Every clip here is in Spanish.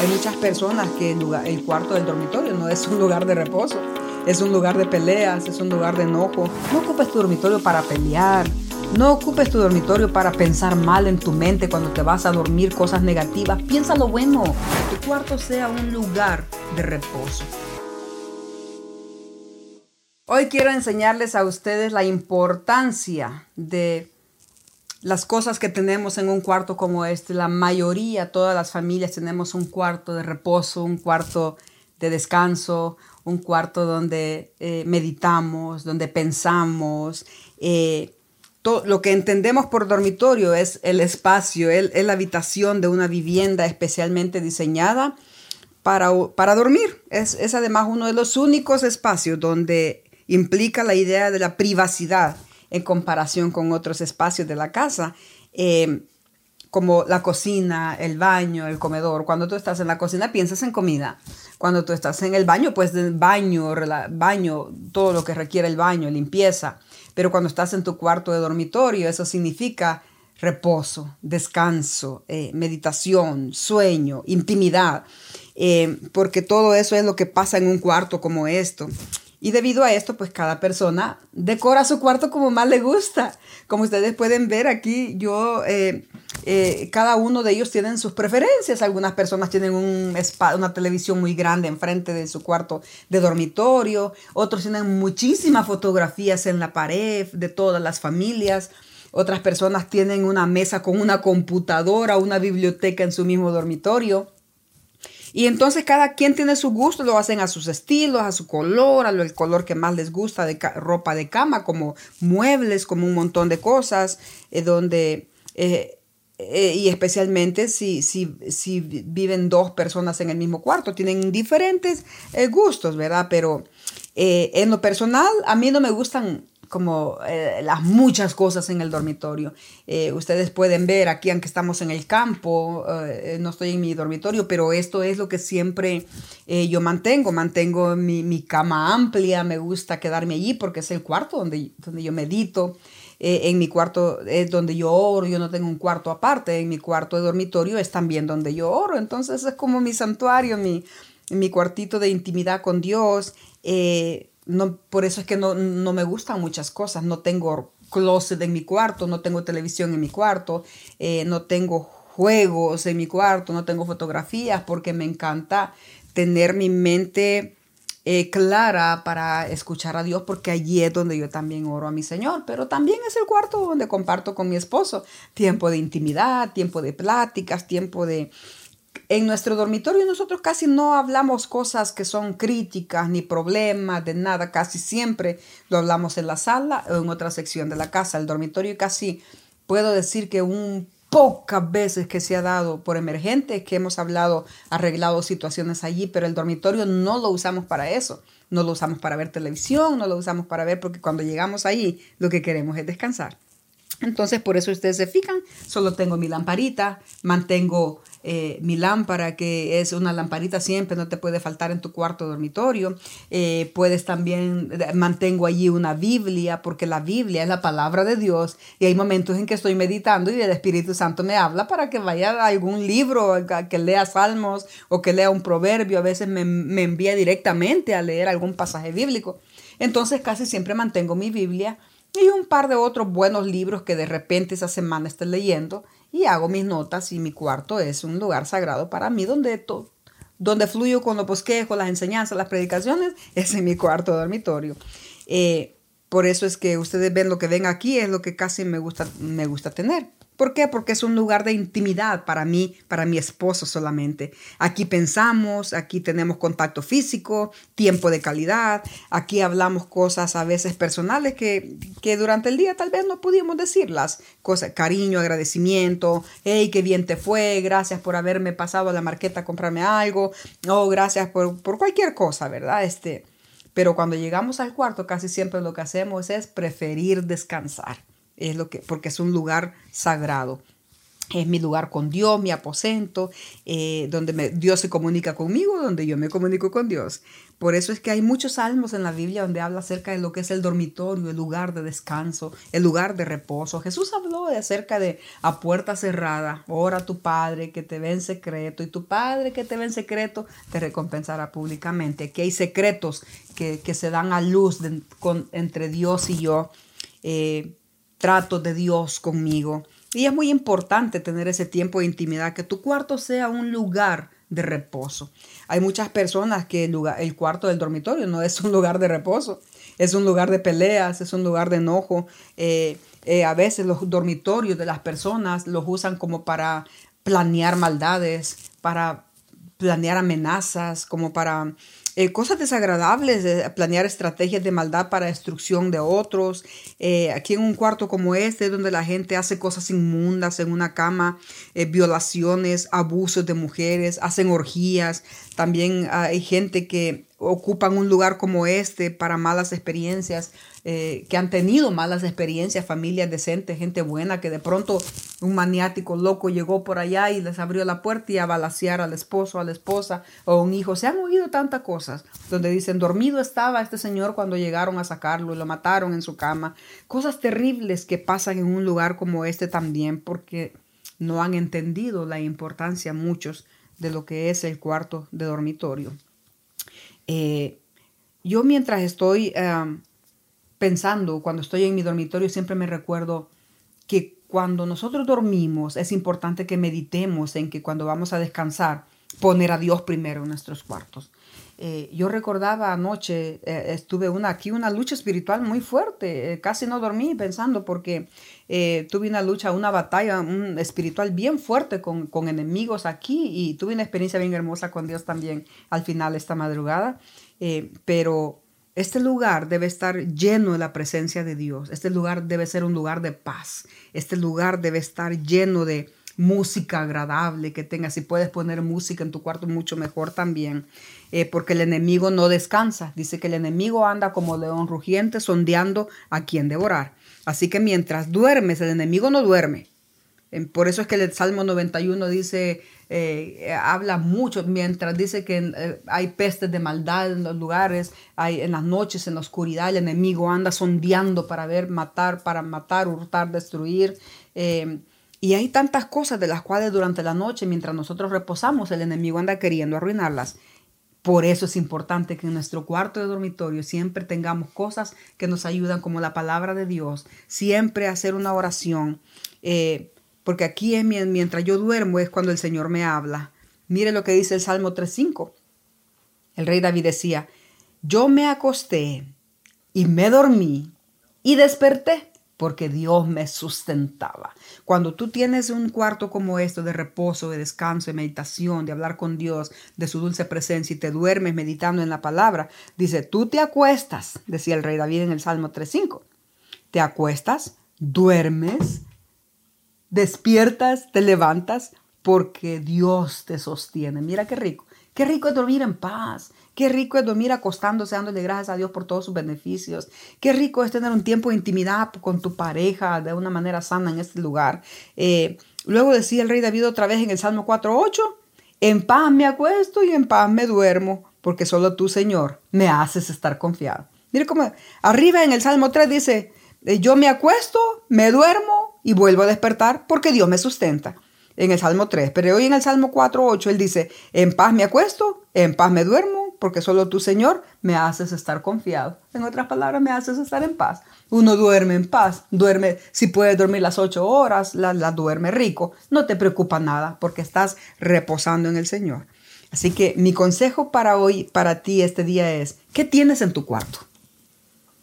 Hay muchas personas que el, cuarto del dormitorio no es un lugar de reposo, es un lugar de peleas, es un lugar de enojo. No ocupes tu dormitorio para pelear, no ocupes tu dormitorio para pensar mal en tu mente cuando te vas a dormir cosas negativas. Piensa lo bueno, que tu cuarto sea un lugar de reposo. Hoy quiero enseñarles a ustedes la importancia de las cosas que tenemos en un cuarto como este. La mayoría, todas las familias tenemos un cuarto de reposo, un cuarto de descanso, un cuarto donde eh, meditamos, donde pensamos. Eh, todo, lo que entendemos por dormitorio es el espacio, es, la habitación de una vivienda especialmente diseñada para, para dormir. Es, es además uno de los únicos espacios donde implica la idea de la privacidad en comparación con otros espacios de la casa, eh, como la cocina, el baño, el comedor. Cuando tú estás en la cocina piensas en comida. Cuando tú estás en el baño, pues el baño, baño, todo lo que requiere el baño, limpieza. Pero cuando estás en tu cuarto de dormitorio, eso significa reposo, descanso, eh, meditación, sueño, intimidad, eh, porque todo eso es lo que pasa en un cuarto como esto. Y debido a esto, pues cada persona decora su cuarto como más le gusta. Como ustedes pueden ver aquí, yo, eh, eh, cada uno de ellos tienen sus preferencias. Algunas personas tienen un una televisión muy grande enfrente de su cuarto de dormitorio. Otros tienen muchísimas fotografías en la pared de todas las familias. Otras personas tienen una mesa con una computadora, una biblioteca en su mismo dormitorio. Y entonces cada quien tiene su gusto, lo hacen a sus estilos, a su color, a lo, el color que más les gusta de ropa de cama, como muebles, como un montón de cosas, eh, donde, eh, eh, y especialmente si, si, si, viven dos personas en el mismo cuarto, tienen diferentes gustos, ¿verdad? Pero en lo personal, a mí no me gustan como eh, las muchas cosas en el dormitorio. Eh, ustedes pueden ver aquí, aunque estamos en el campo, eh, no estoy en mi dormitorio, pero esto es lo que siempre yo mantengo. Mantengo mi, mi, cama amplia, me gusta quedarme allí porque es el cuarto donde, donde yo medito. en mi cuarto es donde yo oro, yo no tengo un cuarto aparte, en mi cuarto de dormitorio es también donde yo oro, entonces es como mi santuario, mi, mi cuartito de intimidad con Dios. No, por eso es que no, me gustan muchas cosas. No tengo closet en mi cuarto, no tengo televisión en mi cuarto, eh, no tengo juegos en mi cuarto, no tengo fotografías, porque me encanta tener mi mente eh, clara para escuchar a Dios, porque allí es donde yo también oro a mi Señor, pero también es el cuarto donde comparto con mi esposo tiempo de intimidad, tiempo de pláticas, tiempo de, en nuestro dormitorio nosotros casi no hablamos cosas que son críticas ni problemas de nada, casi siempre lo hablamos en la sala o en otra sección de la casa. El dormitorio casi puedo decir que un pocas veces que se ha dado por emergente que hemos hablado, arreglado situaciones allí, pero el dormitorio no lo usamos para eso. No lo usamos para ver televisión, no lo usamos para ver porque cuando llegamos ahí lo que queremos es descansar. Entonces, por eso ustedes se fijan, solo tengo mi lamparita, mantengo eh, mi lámpara, que es una lamparita siempre, no te puede faltar en tu cuarto dormitorio. Eh, puedes también, eh, mantengo allí una Biblia, porque la Biblia es la palabra de Dios y hay momentos en que estoy meditando y el Espíritu Santo me habla para que vaya a algún libro, que lea salmos o que lea un proverbio. A veces me, me envía directamente a leer algún pasaje bíblico. Entonces casi siempre mantengo mi Biblia y un par de otros buenos libros que de repente esa semana esté leyendo y hago mis notas y mi cuarto es un lugar sagrado para mí donde, donde fluyo con los bosquejos, las enseñanzas, las predicaciones, es en mi cuarto dormitorio. Eh, por eso es que ustedes ven lo que ven aquí, es lo que casi me gusta, me gusta tener. ¿Por qué? Porque es un lugar de intimidad para mí, para mi esposo solamente. Aquí pensamos, aquí tenemos contacto físico, tiempo de calidad, aquí hablamos cosas a veces personales que, que durante el día tal vez no pudimos decirlas. Cosas, cariño, agradecimiento, hey, qué bien te fue, gracias por haberme pasado a la marqueta a comprarme algo, oh, gracias por, por cualquier cosa, ¿verdad? Este, pero cuando llegamos al cuarto casi siempre lo que hacemos es preferir descansar es lo que, porque es un lugar sagrado. es mi lugar con Dios, mi aposento, eh, donde Dios se comunica conmigo, donde yo me comunico con Dios. Por eso es que hay muchos salmos en la Biblia donde habla acerca de lo que es el dormitorio, el lugar de descanso, el lugar de reposo. Jesús habló de acerca de a puerta cerrada, ora a tu Padre que te ve en secreto y tu Padre que te ve en secreto te recompensará públicamente. Aquí hay secretos que, se dan a luz entre Dios y yo, eh, trato de Dios conmigo. Y es muy importante tener ese tiempo de intimidad, que tu cuarto sea un lugar de reposo. Hay muchas personas que el, lugar, el cuarto del dormitorio no es un lugar de reposo, es un lugar de peleas, es un lugar de enojo. Eh, eh, a veces los dormitorios de las personas los usan como para planear maldades, para planear amenazas, como para eh, cosas desagradables, de planear estrategias de maldad para destrucción de otros. Eh, aquí en un cuarto como este, donde la gente hace cosas inmundas en una cama, eh, violaciones, abusos de mujeres, hacen orgías. También hay gente que ocupan un lugar como este para malas experiencias, eh, que han tenido malas experiencias, familias decentes, gente buena, que de pronto un maniático loco llegó por allá y les abrió la puerta y a balasear al esposo, a la esposa o un hijo. Se han oído tantas cosas donde dicen, dormido estaba este señor cuando llegaron a sacarlo y lo mataron en su cama. Cosas terribles que pasan en un lugar como este también porque no han entendido la importancia muchos de lo que es el cuarto de dormitorio. Eh, yo mientras estoy pensando, cuando estoy en mi dormitorio, siempre me recuerdo que cuando nosotros dormimos es importante que meditemos en que cuando vamos a descansar, poner a Dios primero en nuestros cuartos. Eh, yo recordaba anoche, eh, estuve una, aquí una lucha espiritual muy fuerte, eh, casi no dormí pensando porque tuve una lucha, una batalla espiritual bien fuerte con, con, enemigos aquí y tuve una experiencia bien hermosa con Dios también al final esta madrugada, pero este lugar debe estar lleno de la presencia de Dios. Este lugar debe ser un lugar de paz. Este lugar debe estar lleno de música agradable que tengas. Si puedes poner música en tu cuarto, mucho mejor también. Eh, porque el enemigo no descansa. Dice que el enemigo anda como león rugiente sondeando a quien devorar. Así que mientras duermes, el enemigo no duerme. Por eso es que el Salmo 91 dice, eh, habla mucho, mientras dice que eh, hay pestes de maldad en los lugares, hay en las noches, en la oscuridad, el enemigo anda sondeando para ver, matar, para matar, hurtar, destruir. Eh, y hay tantas cosas de las cuales durante la noche, mientras nosotros reposamos, el enemigo anda queriendo arruinarlas. Por eso es importante que en nuestro cuarto de dormitorio siempre tengamos cosas que nos ayudan, como la palabra de Dios, siempre hacer una oración porque aquí es mientras yo duermo es cuando el Señor me habla. Mire lo que dice el Salmo 3.5. El rey David decía, yo me acosté y me dormí y desperté porque Dios me sustentaba. Cuando tú tienes un cuarto como esto de reposo, de descanso, de meditación, de hablar con Dios, de su dulce presencia y te duermes meditando en la palabra, dice, tú te acuestas, decía el rey David en el Salmo 3.5, te acuestas, duermes, despiertas, te levantas porque Dios te sostiene. Mira qué rico. Qué rico es dormir en paz. Qué rico es dormir acostándose, dándole gracias a Dios por todos sus beneficios. Qué rico es tener un tiempo de intimidad con tu pareja de una manera sana en este lugar. Eh, luego decía el rey David otra vez en el Salmo 4.8, en paz me acuesto y en paz me duermo, porque solo tú, Señor, me haces estar confiado. Mire cómo arriba en el Salmo 3 dice, eh, yo me acuesto, me duermo y vuelvo a despertar porque Dios me sustenta. En el Salmo 3, pero hoy en el Salmo 4, 8, él dice, en paz me acuesto, en paz me duermo, porque solo tú, Señor, me haces estar confiado. En otras palabras, me haces estar en paz. Uno duerme en paz, duerme, si puedes dormir las ocho horas, la, la duerme rico. No te preocupa nada porque estás reposando en el Señor. Así que mi consejo para hoy, para ti este día es, ¿qué tienes en tu cuarto?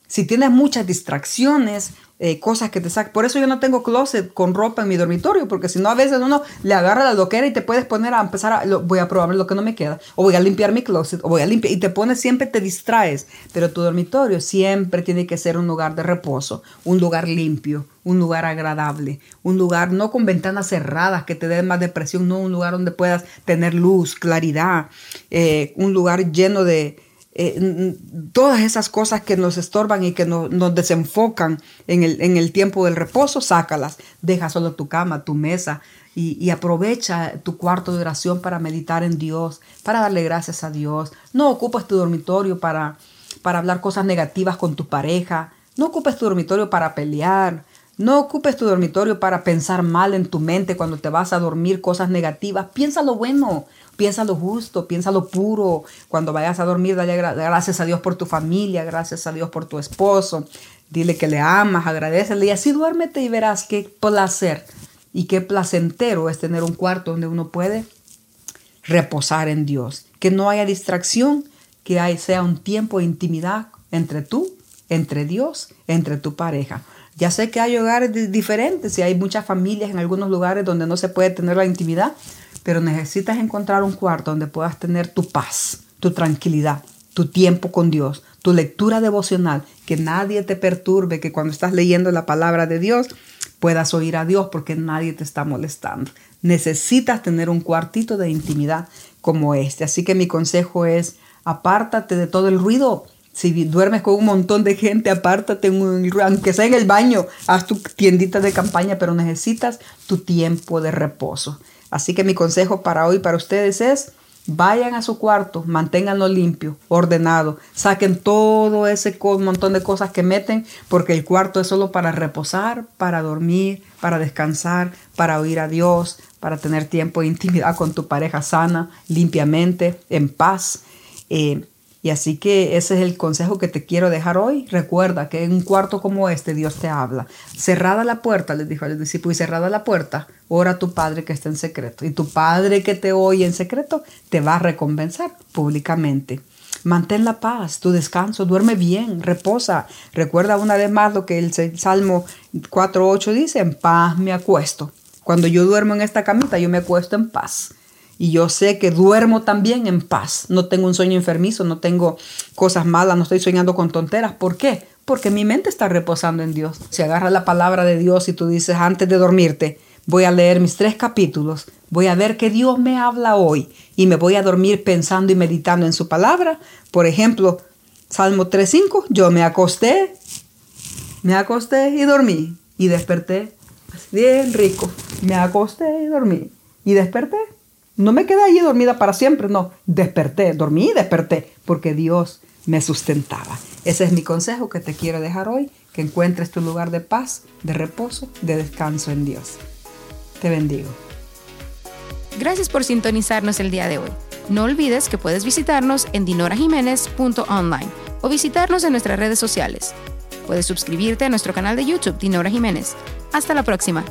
Si tienes muchas distracciones, eh, cosas que te sacan. Por eso yo no tengo closet con ropa en mi dormitorio, porque si no a veces uno le agarra la loquera y te puedes poner a empezar a, voy a probar lo que no me queda, o voy a limpiar mi closet, o voy a limpiar, y te pones, siempre te distraes, pero tu dormitorio siempre tiene que ser un lugar de reposo, un lugar limpio, un lugar agradable, un lugar no con ventanas cerradas que te den más depresión, no un lugar donde puedas tener luz, claridad, eh, un lugar lleno de, eh, todas esas cosas que nos estorban y que nos desenfocan en el, en el, tiempo del reposo, sácalas. Deja solo tu cama, tu mesa, y, aprovecha tu cuarto de oración para meditar en Dios, para darle gracias a Dios. No ocupes tu dormitorio para, para hablar cosas negativas con tu pareja. No ocupes tu dormitorio para pelear. No ocupes tu dormitorio para pensar mal en tu mente cuando te vas a dormir cosas negativas. Piensa lo bueno, piensa lo justo, piensa lo puro. Cuando vayas a dormir, dale gracias a Dios por tu familia, gracias a Dios por tu esposo. Dile que le amas, agradecele y así duérmete y verás qué placer y qué placentero es tener un cuarto donde uno puede reposar en Dios. Que no haya distracción, que sea un tiempo de intimidad entre tú, entre Dios, entre tu pareja. Ya sé que hay hogares diferentes y hay muchas familias en algunos lugares donde no se puede tener la intimidad, pero necesitas encontrar un cuarto donde puedas tener tu paz, tu tranquilidad, tu tiempo con Dios, tu lectura devocional, que nadie te perturbe, que cuando estás leyendo la palabra de Dios puedas oír a Dios porque nadie te está molestando. Necesitas tener un cuartito de intimidad como este. Así que mi consejo es, apártate de todo el ruido. Si duermes con un montón de gente, apártate, aunque sea en el baño, haz tu tiendita de campaña, pero necesitas tu tiempo de reposo. Así que mi consejo para hoy, para ustedes es, Vayan a su cuarto, manténganlo limpio, ordenado, saquen todo ese montón de cosas que meten, porque el cuarto es solo para reposar, para dormir, para descansar, para oír a Dios, para tener tiempo de intimidad con tu pareja sana, limpiamente, en paz. Eh, y así que ese es el consejo que te quiero dejar hoy. Recuerda que en un cuarto como este Dios te habla. Cerrada la puerta, les dijo a los discípulos, y cerrada la puerta, ora a tu Padre que está en secreto. Y tu Padre que te oye en secreto te va a recompensar públicamente. Mantén la paz, tu descanso, duerme bien, reposa. Recuerda una vez más lo que el Salmo 4.8 dice, en paz me acuesto. Cuando yo duermo en esta camita, yo me acuesto en paz y yo sé que duermo también en paz. No tengo un sueño enfermizo, no tengo cosas malas, no estoy soñando con tonteras. ¿Por qué? Porque mi mente está reposando en Dios. Si agarras la palabra de Dios y tú dices antes de dormirte, voy a leer mis tres capítulos, voy a ver que Dios me habla hoy y me voy a dormir pensando y meditando en su palabra. Por ejemplo, Salmo 3.5, yo me acosté, me acosté y dormí y desperté bien rico. Me acosté y dormí y desperté no me quedé allí dormida para siempre, no. Desperté, dormí y desperté, porque Dios me sustentaba. Ese es mi consejo que te quiero dejar hoy, que encuentres tu lugar de paz, de reposo, de descanso en Dios. Te bendigo. Gracias por sintonizarnos el día de hoy. No olvides que puedes visitarnos en dinorajiménez.online o visitarnos en nuestras redes sociales. Puedes suscribirte a nuestro canal de YouTube Dinora Jiménez. Hasta la próxima.